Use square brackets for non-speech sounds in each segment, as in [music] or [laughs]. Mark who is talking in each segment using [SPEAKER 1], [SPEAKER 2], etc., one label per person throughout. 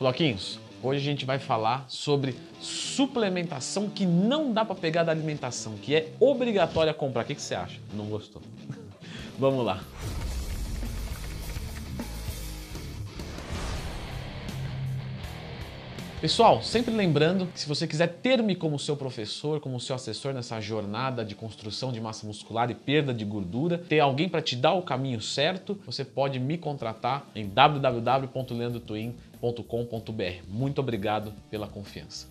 [SPEAKER 1] Floquinhos, hoje a gente vai falar sobre suplementação que não dá para pegar da alimentação, que é obrigatória comprar. O que, que você acha? Não gostou? [laughs] Vamos lá. Pessoal, sempre lembrando que se você quiser ter-me como seu professor, como seu assessor nessa jornada de construção de massa muscular e perda de gordura, ter alguém para te dar o caminho certo, você pode me contratar em www.leandrotwin.com.br. Muito obrigado pela confiança.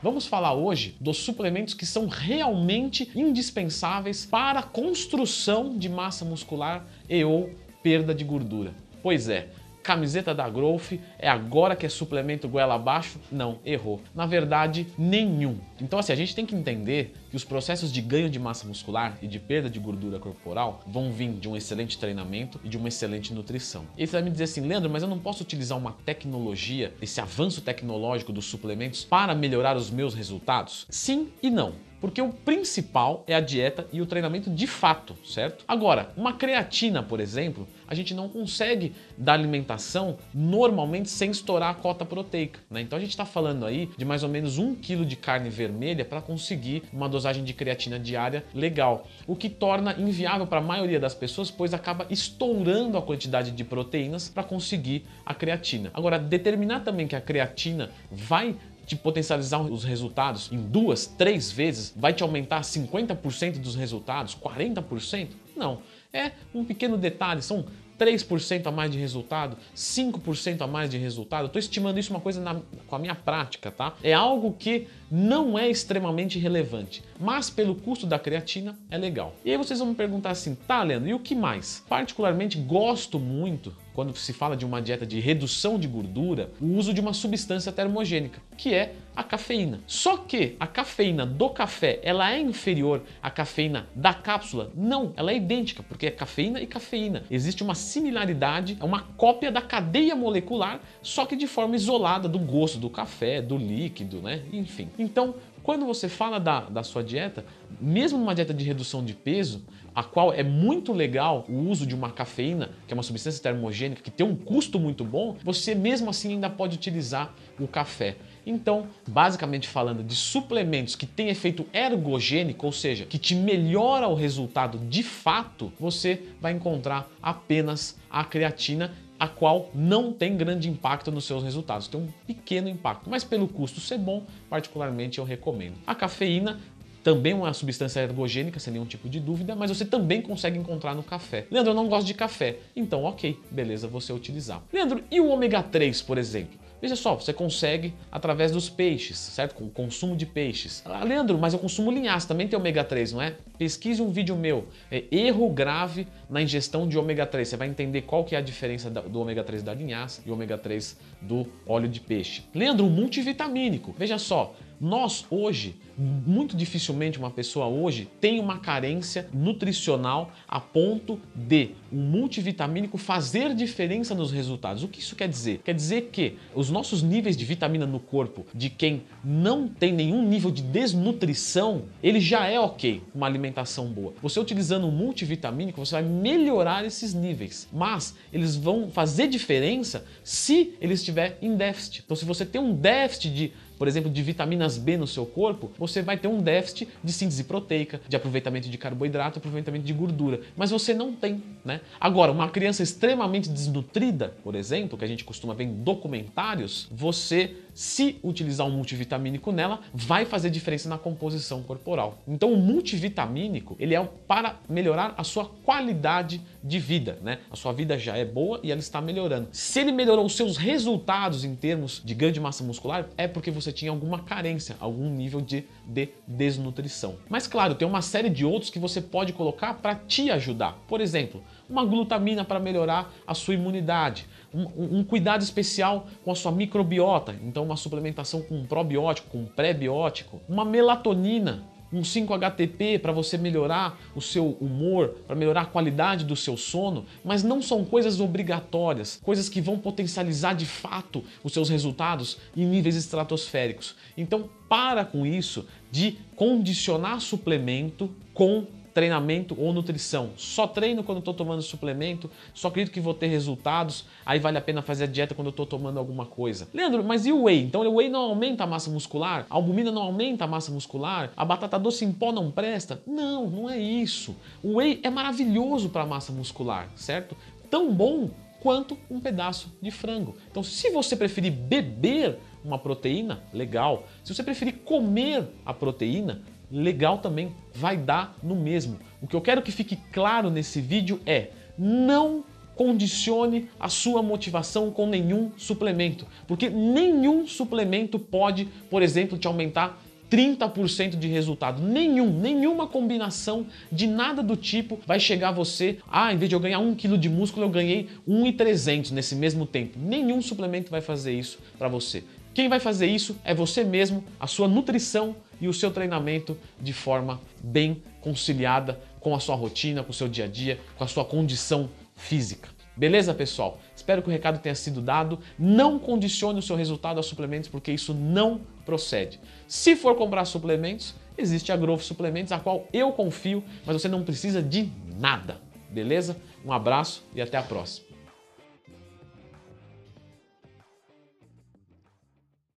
[SPEAKER 1] Vamos falar hoje dos suplementos que são realmente indispensáveis para a construção de massa muscular e ou perda de gordura. Pois é, camiseta da Growth, é agora que é suplemento goela abaixo? Não, errou. Na verdade, nenhum. Então assim, a gente tem que entender que os processos de ganho de massa muscular e de perda de gordura corporal vão vir de um excelente treinamento e de uma excelente nutrição. E você vai me dizer assim, Leandro, mas eu não posso utilizar uma tecnologia, esse avanço tecnológico dos suplementos para melhorar os meus resultados? Sim e não. Porque o principal é a dieta e o treinamento de fato, certo? Agora, uma creatina, por exemplo, a gente não consegue dar alimentação normalmente sem estourar a cota proteica, né? Então a gente está falando aí de mais ou menos um quilo de carne vermelha para conseguir uma dosagem de creatina diária legal, o que torna inviável para a maioria das pessoas, pois acaba estourando a quantidade de proteínas para conseguir a creatina. Agora, determinar também que a creatina vai te potencializar os resultados em duas, três vezes, vai te aumentar 50% dos resultados, 40%? Não. É um pequeno detalhe, são 3% a mais de resultado, 5% a mais de resultado. Estou estimando isso uma coisa na, com a minha prática, tá? É algo que não é extremamente relevante, mas pelo custo da creatina é legal. E aí vocês vão me perguntar assim, tá, Leandro, e o que mais? Particularmente gosto muito quando se fala de uma dieta de redução de gordura, o uso de uma substância termogênica, que é a cafeína. Só que a cafeína do café, ela é inferior à cafeína da cápsula? Não, ela é idêntica, porque é cafeína e cafeína. Existe uma similaridade, é uma cópia da cadeia molecular, só que de forma isolada do gosto do café, do líquido, né? Enfim. Então, quando você fala da, da sua dieta, mesmo numa dieta de redução de peso, a qual é muito legal o uso de uma cafeína, que é uma substância termogênica que tem um custo muito bom, você mesmo assim ainda pode utilizar o café. Então, basicamente falando de suplementos que têm efeito ergogênico, ou seja, que te melhora o resultado de fato, você vai encontrar apenas a creatina a qual não tem grande impacto nos seus resultados, tem um pequeno impacto, mas pelo custo ser bom, particularmente eu recomendo. A cafeína também uma substância ergogênica, sem nenhum tipo de dúvida, mas você também consegue encontrar no café. Leandro, eu não gosto de café. Então, ok, beleza, você utilizar. Leandro, e o ômega 3, por exemplo? Veja só, você consegue através dos peixes, certo? Com o consumo de peixes. Ah, Leandro, mas eu consumo linhaça, também tem ômega 3, não é? Pesquise um vídeo meu, é erro grave na ingestão de ômega 3. Você vai entender qual que é a diferença do ômega 3 da linhaça e ômega 3 do óleo de peixe. Leandro, multivitamínico. Veja só, nós hoje, muito dificilmente uma pessoa hoje tem uma carência nutricional a ponto de um multivitamínico fazer diferença nos resultados. O que isso quer dizer? Quer dizer que os nossos níveis de vitamina no corpo de quem não tem nenhum nível de desnutrição, ele já é ok, uma alimentação boa. Você utilizando um multivitamínico, você vai melhorar esses níveis, mas eles vão fazer diferença se ele estiver em déficit. Então, se você tem um déficit de por exemplo, de vitaminas B no seu corpo, você vai ter um déficit de síntese proteica, de aproveitamento de carboidrato, aproveitamento de gordura. Mas você não tem, né? Agora, uma criança extremamente desnutrida, por exemplo, que a gente costuma ver em documentários, você se utilizar um multivitamínico nela, vai fazer diferença na composição corporal. Então, o multivitamínico, ele é para melhorar a sua qualidade de vida, né? A sua vida já é boa e ela está melhorando. Se ele melhorou os seus resultados em termos de ganho de massa muscular, é porque você tinha alguma carência, algum nível de, de desnutrição. Mas claro, tem uma série de outros que você pode colocar para te ajudar. Por exemplo, uma glutamina para melhorar a sua imunidade, um, um, cuidado especial com a sua microbiota, então uma suplementação com um probiótico, com um pré-biótico, uma melatonina um 5-HTP para você melhorar o seu humor, para melhorar a qualidade do seu sono, mas não são coisas obrigatórias, coisas que vão potencializar de fato os seus resultados em níveis estratosféricos. Então, para com isso de condicionar suplemento com treinamento ou nutrição. Só treino quando estou tomando suplemento, só acredito que vou ter resultados, aí vale a pena fazer a dieta quando eu estou tomando alguma coisa. Leandro, mas e o whey? Então o whey não aumenta a massa muscular? A albumina não aumenta a massa muscular? A batata doce em pó não presta? Não, não é isso. O whey é maravilhoso para a massa muscular, certo? Tão bom quanto um pedaço de frango. Então, se você preferir beber uma proteína, legal. Se você preferir comer a proteína, legal também, vai dar no mesmo. O que eu quero que fique claro nesse vídeo é: não condicione a sua motivação com nenhum suplemento, porque nenhum suplemento pode, por exemplo, te aumentar 30% de resultado. Nenhum, nenhuma combinação de nada do tipo vai chegar a você. Ah, em vez de eu ganhar 1 kg de músculo, eu ganhei 1,300 nesse mesmo tempo. Nenhum suplemento vai fazer isso para você. Quem vai fazer isso é você mesmo, a sua nutrição e o seu treinamento de forma bem conciliada com a sua rotina, com o seu dia a dia, com a sua condição física. Beleza, pessoal? Espero que o recado tenha sido dado. Não condicione o seu resultado a suplementos, porque isso não procede. Se for comprar suplementos, existe a Growth Suplementos, a qual eu confio, mas você não precisa de nada. Beleza? Um abraço e até a próxima.